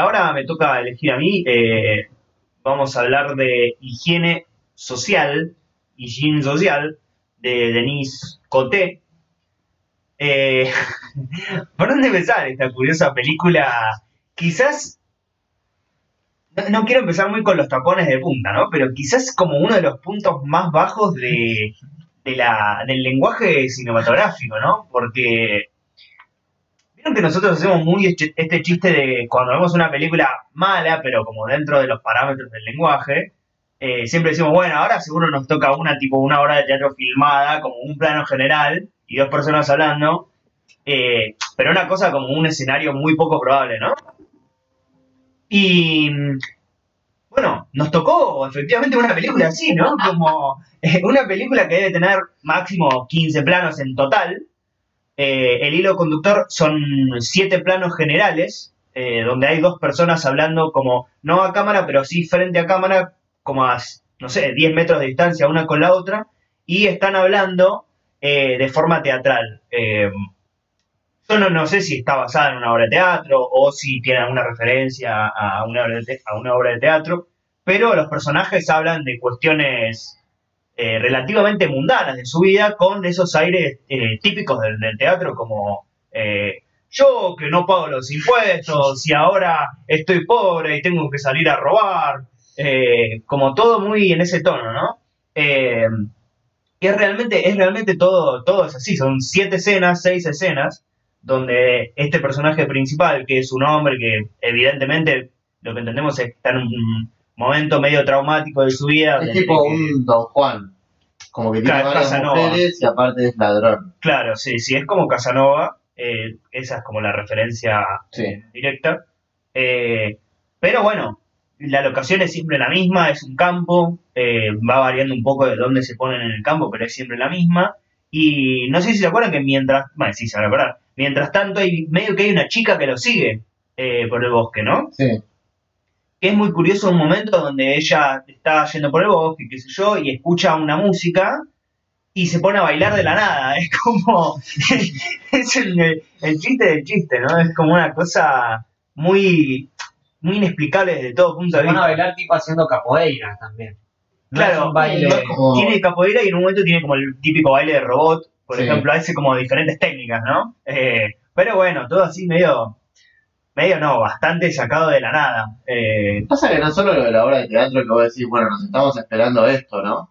ahora me toca elegir a mí. eh, vamos a hablar de higiene social, higiene social, de Denise Coté. Eh, ¿Por dónde empezar esta curiosa película? Quizás, no, quiero empezar muy con los tapones de punta, ¿no? Pero quizás como uno de los puntos más bajos de, del lenguaje cinematográfico, ¿no? Porque vieron que nosotros hacemos muy este chiste de cuando vemos una película mala, pero como dentro de los parámetros del lenguaje, eh, siempre decimos, bueno, ahora seguro nos toca una tipo una obra de teatro filmada, como un plano general y dos personas hablando, eh, pero una cosa como un escenario muy poco probable, ¿no? Y bueno, nos tocó efectivamente una película así, ¿no? Como eh, una película que debe tener máximo 15 planos en total. Eh, el hilo conductor son siete planos generales, eh, donde hay dos personas hablando como no a cámara, pero sí frente a cámara, como a, no sé, 10 metros de distancia una con la otra, y están hablando eh, de forma teatral. Eh, yo no, no sé si está basada en una obra de teatro o si tiene alguna referencia a una obra de, te- a una obra de teatro, pero los personajes hablan de cuestiones eh, relativamente mundanas de su vida con esos aires eh, típicos del, teatro como eh, yo que no pago los impuestos y ahora estoy pobre y tengo que salir a robar, como todo muy en ese tono, ¿no? Que es realmente, es realmente todo, todo es así, son siete escenas, seis escenas, donde este personaje principal, que es un hombre que evidentemente lo que entendemos es que está un momento medio traumático de su vida. Es tipo que- un Don Juan. Como que tiene varias mujeres y aparte es ladrón. Claro, sí, sí, es como Casanova, eh, esa es como la referencia Sí. directa. Eh, pero bueno, la locación es siempre la misma, es un campo, eh, va variando un poco de dónde se ponen en el campo, pero es siempre la misma. Y no sé si se acuerdan que mientras, bueno, sí se van a acordar, mientras tanto hay medio que hay una chica que lo sigue eh, por el bosque, ¿no? Sí. Que es muy curioso un momento donde ella está yendo por el bosque, qué sé yo, y escucha una música y se pone a bailar de la nada. Es como. es el, el chiste del chiste, ¿no? Es como una cosa muy. muy inexplicable desde todo punto Se de van a vista. bailar tipo haciendo capoeira también. No Claro, baile. como- Tiene capoeira y en un momento tiene como el típico baile de robot, por Sí. ejemplo, hace como diferentes técnicas, ¿no? Eh, pero bueno, todo así medio. Medio no, bastante sacado de la nada. Eh, Pasa que no solo lo de la obra de teatro que vos decís, bueno, nos estamos esperando esto, ¿no?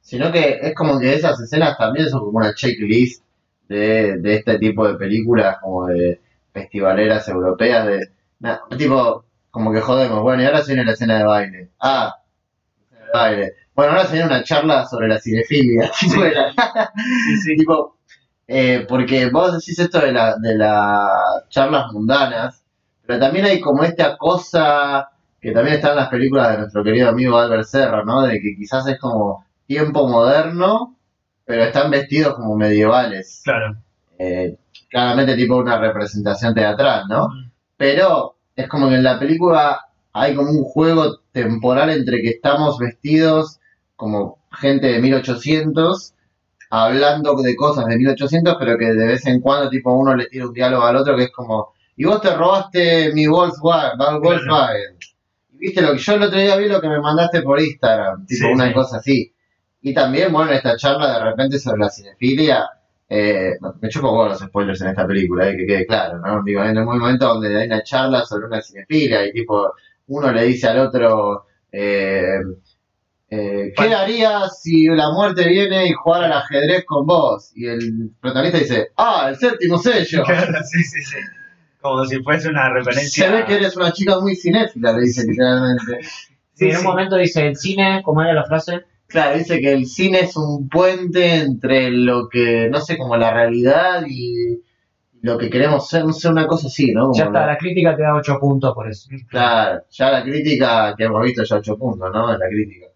Sino que es como que esas escenas también son como una checklist de, de este tipo de películas como de festivaleras europeas de na- tipo como que jodemos, bueno, y ahora se viene la escena de baile. Ah, escena de baile. Bueno, ahora se viene una charla sobre la cinefilia. tipo, de la- Sí, sí. tipo, eh, porque vos decís esto de, la, de las charlas mundanas, pero también hay como esta cosa que también está en las películas de nuestro querido amigo Albert Serra, ¿no? De que quizás es como tiempo moderno, pero están vestidos como medievales. Claro. Eh, claramente tipo una representación teatral, ¿no? Pero es como que en la película hay como un juego temporal entre que estamos vestidos como gente de 1800 hablando de cosas de 1800 pero que de vez en cuando tipo uno le tira un diálogo al otro que es como y vos te robaste mi Volkswagen, Volkswagen. Y viste lo que yo el otro día vi lo que me mandaste por Instagram tipo Sí, una sí. cosa así y también bueno esta charla de repente sobre la cinefilia eh, me chupo huevo los spoilers en esta película, eh, que quede claro, ¿no? Digo, en un momento donde hay una charla sobre una cinefilia y tipo, uno le dice al otro, eh, eh, ¿qué harías si la muerte viene y jugar al ajedrez con vos? Y el protagonista dice, ah, el séptimo sello. Claro, sí, sí, sí. Como si fuese una referencia. Se ve que eres una chica muy cinéfila, le dice literalmente. Sí, en sí. un momento dice el cine, ¿cómo era la frase? Claro, dice que el cine es un puente entre lo que, no sé, como la realidad y lo que queremos ser, no sé, una cosa así, ¿no? Como Ya está, la- la crítica te da 8 puntos por eso. Claro, ya la crítica, que hemos visto ya 8 puntos, ¿no? La crítica.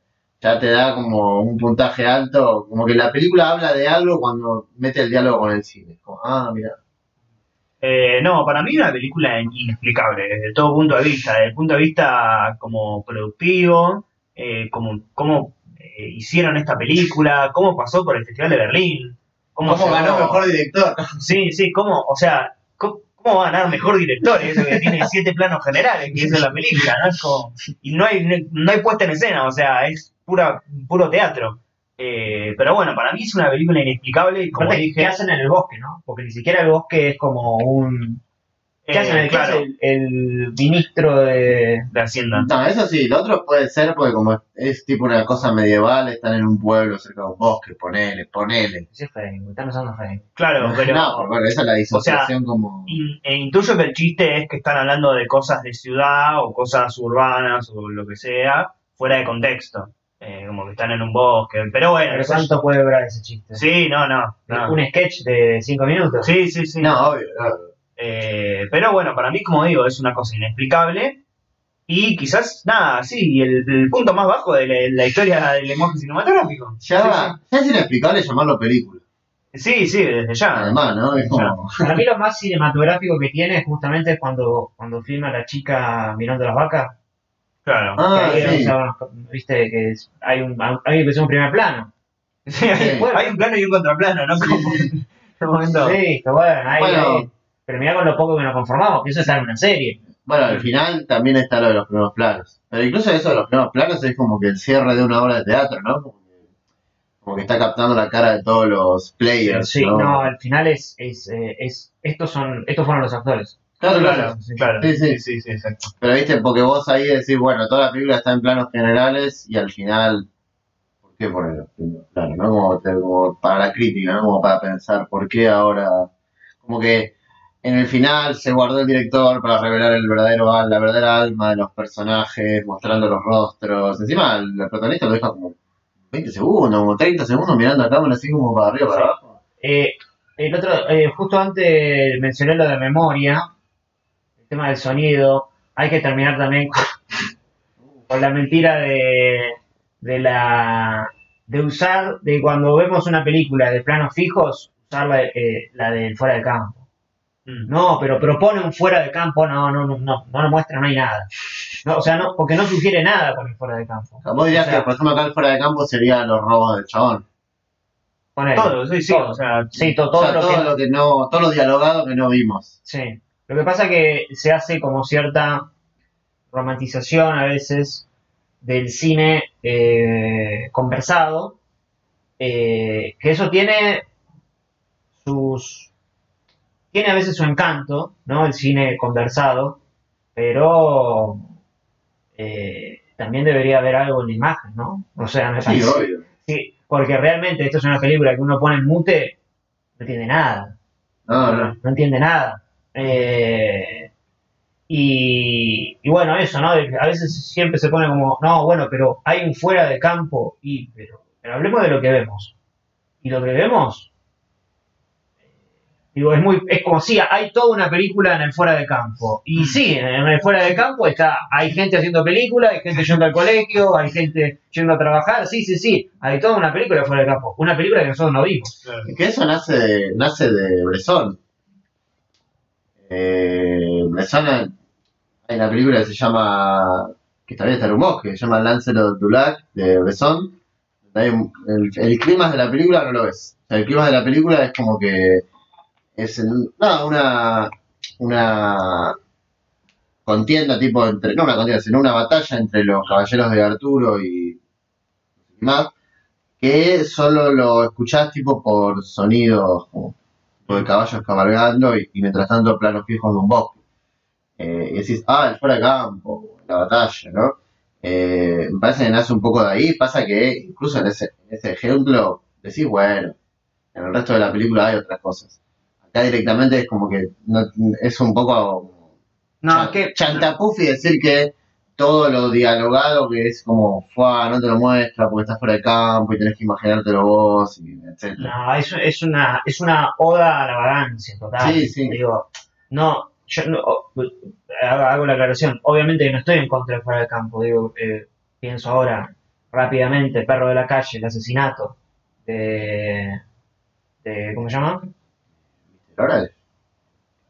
Ya te da como un puntaje alto, como que la película habla de algo cuando mete el diálogo con el cine. Como, ah, mira. Eh, no, para mí una película inexplicable, desde todo punto de vista, desde el punto de vista como productivo, eh, como, cómo eh, hicieron esta película, cómo pasó por el Festival de Berlín, cómo, ¿Cómo llegó- ganó mejor director? Sí, sí, cómo, o sea, cómo, ¿Cómo va a ganar mejor director? Eso que tiene siete planos generales, que es la película, ¿no? Es como, y no hay, no hay puesta en escena, o sea, es pura, puro teatro. Eh, pero bueno, para mí es una película inexplicable y como Aparte, dije... ¿Qué hacen en el bosque, no? Porque ni siquiera el bosque es como un... ¿Qué eh, hacen en el, claro, el, el ministro de... de Hacienda. No, eso sí, lo otro puede ser porque como es, es tipo una cosa medieval, están en un pueblo cerca de un bosque, ponele, ponele. Sí, es Facebook, están usando Facebook. Claro, pero... no, pero bueno, esa es la disociación como... In- e intuyo que el chiste es que están hablando de cosas de ciudad o cosas urbanas o lo que sea, fuera de contexto. Eh, como que están en un bosque. Pero bueno, Pero ¿cuánto puede durar ese chiste? sí, no, no. no. Un sketch de 5 minutos. Sí, sí, sí. No, obvio, no. Eh, pero bueno, para mí, como digo, es una cosa inexplicable. Y quizás, nada, sí, el, el punto más bajo de la, la historia del lenguaje cinematográfico. Ya, ya es inexplicable llamarlo película. Sí, sí, desde ya. Además, ¿no? Es como... Para mí lo más cinematográfico que tiene es justamente cuando, cuando filma la chica mirando las vacas. Claro. Ah, que ahí, sí. o sea, viste que es- hay un, hay un primer plano. Sí, hay, Sí. hay un plano y un contraplano, ¿no? Como en un momento. Sí, que bueno, ahí, Bueno. ahí. Pero mirá con lo poco que nos conformamos, que eso está en una serie. Bueno, al final también está lo de los primeros planos. Pero incluso eso de los primeros planos es como que el cierre de una obra de teatro, ¿no? Como que, como que está captando la cara de todos los players. Sí, ¿no? no, al final es, es, eh, es estos son, estos fueron los actores. Claro, Claro, claro. claro. Sí, sí. sí, sí, exacto. Pero viste, porque vos ahí decís, bueno, toda la película está en planos generales y al final, ¿por qué poner los primeros planos? ¿no? Como, te- como para la crítica, ¿no? Como para pensar, ¿por qué ahora? Como que en el final se guardó el director para revelar el verdadero al- la verdadera alma de los personajes, mostrando los rostros. Encima, el, el protagonista lo deja como 20 segundos, como 30 segundos mirando a cámara así como para arriba, para Sí. abajo. Eh, el otro, eh, justo antes mencioné lo de memoria, tema del sonido. Hay que terminar también con, con la mentira de, de la de usar, de cuando vemos una película de planos fijos, usar la, eh, la del fuera de campo. Mm. No, pero propone un fuera de campo, no, no, no, no, no lo muestra, no hay nada. No, o sea, no, porque no sugiere nada con el fuera de campo. O sea, vos dirías O sea, que, por ejemplo, acá el fuera de campo serían los robos del chabón. ponele. Todo, sí, sí. Todo. O sea, Sí, O todo, sea, lo todo que lo que no, todo lo dialogado que no vimos. Sí. Lo que pasa es que se hace como cierta romantización a veces del cine eh, conversado, eh, que eso tiene sus... tiene a veces su encanto, ¿no? El cine conversado, pero eh, también debería haber algo en la imagen, ¿no? O sea, me Sí, parece... obvio. Sí, porque realmente esto es una película que uno pone en mute, no entiende nada No, no. no entiende nada. Eh, y, y bueno, eso, ¿no? A veces siempre se pone como, no, bueno, pero hay un fuera de campo, y pero, pero hablemos de lo que vemos. Y lo que vemos, eh, digo, es muy, es como si hay toda una película en el fuera de campo. Y sí, en el fuera de campo está, hay gente haciendo películas, hay gente yendo al colegio, hay gente yendo a trabajar, sí, sí, sí, hay toda una película fuera de campo, una película que nosotros no vimos. que eso nace de, nace de Bresson. Eh, Bresson, hay una película que se llama, que también está en un que se llama Lancelot du Lac, de un- el, clima de la película no lo ves. O sea, el clima de la película es como que es una, una contienda tipo entre, no una contienda, sino una batalla entre los caballeros de Arturo y más, que solo lo escuchás tipo por sonidos tipo de caballos cabalgando y, y mientras tanto planos fijos de un bosque. Eh, y decís, ah, el fuera de campo, la batalla, ¿no? Eh, me parece que nace un poco de ahí, pasa que incluso en ese, en ese ejemplo decís, bueno, en el resto de la película hay otras cosas. Acá directamente es como que no- es un poco No, es que chantapufi decir que todo lo dialogado que es como, fuá, no te lo muestra porque estás fuera de campo y tenés que imaginártelo vos, y etcétera. No, es, es una es una oda a la vagancia total. Sí, sí. Digo, no, yo no, hago, la aclaración. Obviamente que no estoy en contra del fuera de campo. Digo, eh, pienso ahora rápidamente, perro de la calle, el asesinato de, de ¿cómo se llama? Ahora,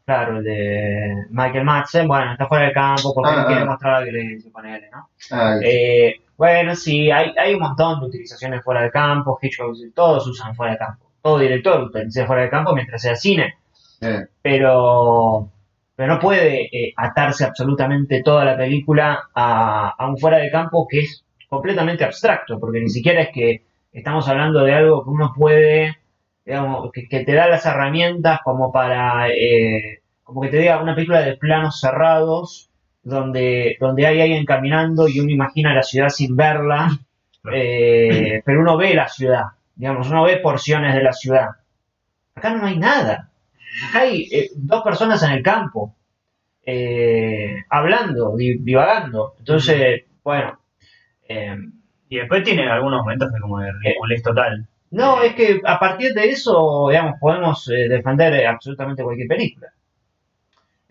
Claro, el de Michael Madsen. Bueno, está fuera de campo porque Ah, no quiere ah. mostrar la violencia con él, ¿no? ah, Eh, bueno, sí, hay, hay un montón de utilizaciones fuera de campo, Hitchcock, todos usan fuera de campo. Todo director utiliza fuera de campo mientras sea cine. eh, Pero, pero no puede eh, atarse absolutamente toda la película a, a un fuera de campo que es completamente abstracto, porque ni siquiera es que estamos hablando de algo que uno puede, digamos, que, que te da las herramientas como para, eh, como que te diga una película de planos cerrados, donde, donde hay alguien caminando y uno imagina la ciudad sin verla, eh, pero uno ve la ciudad, digamos, uno ve porciones de la ciudad. Acá no hay nada. Acá hay eh, dos personas en el campo, eh, hablando, di- divagando. Entonces, bueno, Y después tiene algunos momentos de como de ridiculez total. No, es que a partir de eso, digamos, podemos eh, defender eh, absolutamente cualquier película.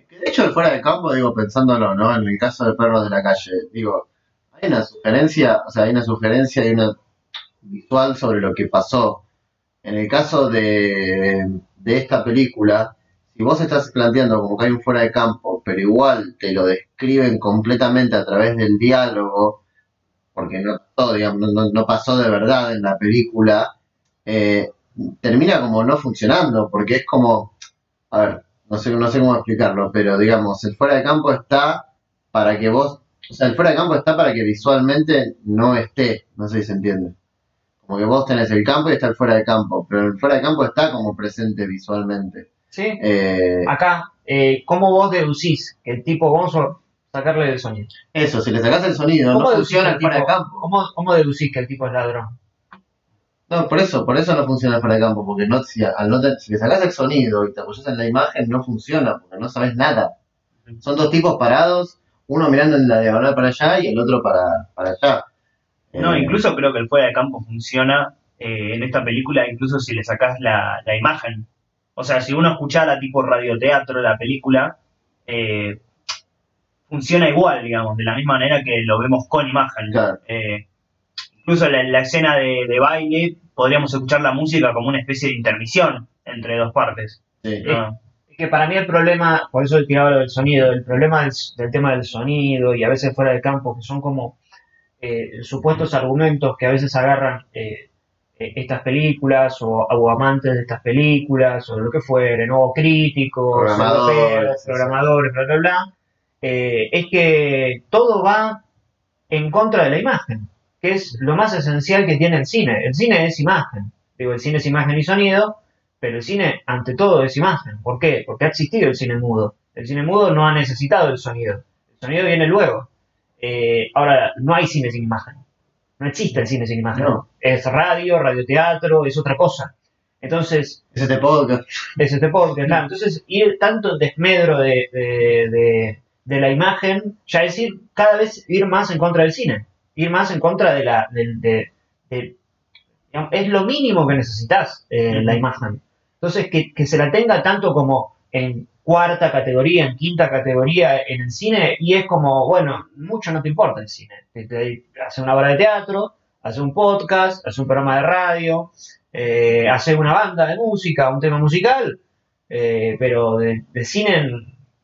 De hecho, fuera de campo, digo, pensándolo, ¿no? En el caso de Perros de la Calle, digo, hay una sugerencia, o sea, hay una sugerencia y una visual sobre lo que pasó. En el caso de, de esta película, si vos estás planteando como que hay un fuera de campo, pero igual te lo describen completamente a través del diálogo, porque no todo, digamos, no- no pasó de verdad en la película, eh, termina como no funcionando, porque es como, a ver, no sé, no sé cómo explicarlo, pero digamos, el fuera de campo está para que vos, o sea, el fuera de campo está para que visualmente no esté, no sé si se entiende. Como que vos tenés el campo y está el fuera de campo, pero el fuera de campo está como presente visualmente. ¿Sí? Eh, Acá, eh, ¿cómo vos deducís que el tipo, vamos a sacarle el sonido? eso, si le sacás el sonido, ¿Cómo no funciona el fuera de campo. ¿Cómo, cómo deducís que el tipo es ladrón? No, por eso, por eso no funciona el fuera de campo, porque no, si, al no te- si le sacás el sonido y te apoyas en la imagen, no funciona, porque no sabes nada. Son dos tipos parados, uno mirando en la diagonal para allá y el otro para, para allá. No, Eh, incluso creo que el fuera de campo funciona eh, en esta película, incluso si le sacás la, la imagen. O sea, si uno escuchara tipo radioteatro la película, eh, funciona igual, digamos, de la misma manera que lo vemos con imagen. Claro. Eh, incluso la, la escena de, de baile, podríamos escuchar la música como una especie de intermisión entre dos partes. sí. ¿no? Es que para mí el problema, por eso he tirado lo del sonido, el problema del, del tema del sonido y a veces fuera de campo, que son como eh, supuestos argumentos que a veces agarran eh, eh, estas películas o, o amantes de estas películas o lo que fuere, ¿no? O críticos, Programadores, europeos, programadores, bla, bla, bla, eh, es que todo va en contra de la imagen, que es lo más esencial que tiene el cine. El cine es imagen. Digo, el cine es imagen y sonido, pero el cine, ante todo, es imagen. ¿Por qué? Porque ha existido el cine mudo. El cine mudo no ha necesitado el sonido. El sonido viene luego. Eh, ahora, no hay cine sin imagen. No existe el cine sin imagen. No. Es radio, radioteatro, es otra cosa. Entonces, Es este podcast. es este podcast, claro. Entonces, ir tanto en desmedro de, de, de- de la imagen, ya es ir cada vez ir más en contra del cine. Ir más en contra de la. de- de- digamos, es lo mínimo que necesitas, eh, la imagen. Entonces, que, que se la tenga tanto como en cuarta categoría, en quinta categoría en el cine, y es como, bueno, mucho no te importa el cine. Te, te- hace una obra de teatro, hace un podcast, hace un programa de radio, eh, hace una banda de música, un tema musical, eh, pero de, de cine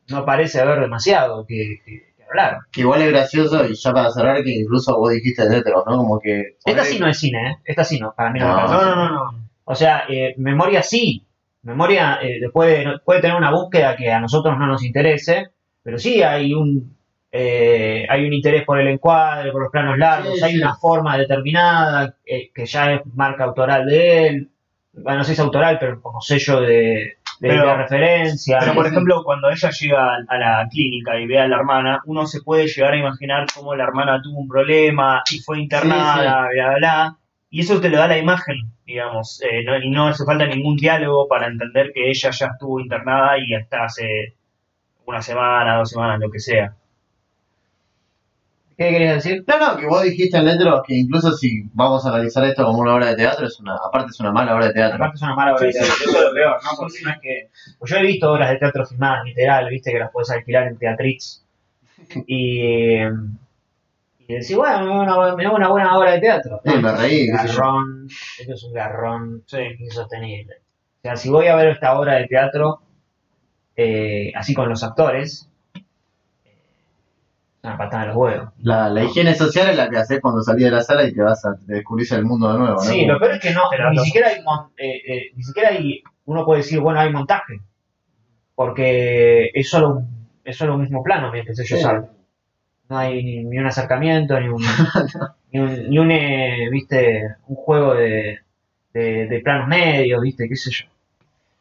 no parece haber demasiado que hablar. Que igual es gracioso, y ya para cerrar, que incluso vos dijiste de ¿no? Como que. Esta sí no es cine, ¿eh? Esta sí no, para mí no, me parece. No, no, no, no. O sea, eh, memoria sí. Memoria eh, puede, puede tener una búsqueda que a nosotros no nos interese, pero sí hay un eh, hay un interés por el encuadre, por los planos largos, Sí, hay sí. una forma determinada eh, que ya es marca autoral de él. Bueno, no sé si es autoral, pero como sello de, de- Pero- de referencia. Pero, por ejemplo, cuando ella llega a la clínica y ve a la hermana, uno se puede llegar a imaginar cómo la hermana tuvo un problema y fue internada, bla, bla, bla. Y eso te lo da la imagen, digamos. eh, no- y no hace falta ningún diálogo para entender que ella ya estuvo internada y hasta hace una semana, dos semanas, lo que sea. ¿Qué querías decir? No, no, que vos dijiste en Letros que incluso si vamos a analizar esto como una obra de teatro, es una, aparte es una mala obra de teatro. Aparte es una mala obra de Sí, teatro, eso es lo peor, ¿no? Porque no es que. Pues yo he visto obras de teatro filmadas, literal, viste que las puedes alquilar en Teatrix. Y. Y decís, bueno, me da una, me da una buena obra de teatro. Sí, me reí. Garrón, esto es un garrón Sí. insostenible. O sea, si voy a ver esta obra de teatro, eh, así con los actores, es una patada en los huevos. La, la higiene social es la que haces cuando salís de la sala y te vas a descubrirse el mundo de nuevo, ¿no? Sí, lo peor es que no, Pero ni no. siquiera hay, mon- eh, eh, ni siquiera hay, uno puede decir, bueno, hay montaje. porque es solo un, es solo un mismo plano mientras ellos Sí. hablan. No hay ni, ni un acercamiento, ni un, ni un, ni un, eh, viste, un juego de, de, de planos medios, viste, qué sé yo.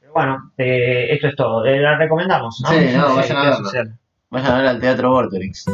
Pero bueno, eh, esto es todo. Eh, la recomendamos, ¿no? Sí, no, vayan a verlo vayan a ver al Teatro Vorterix.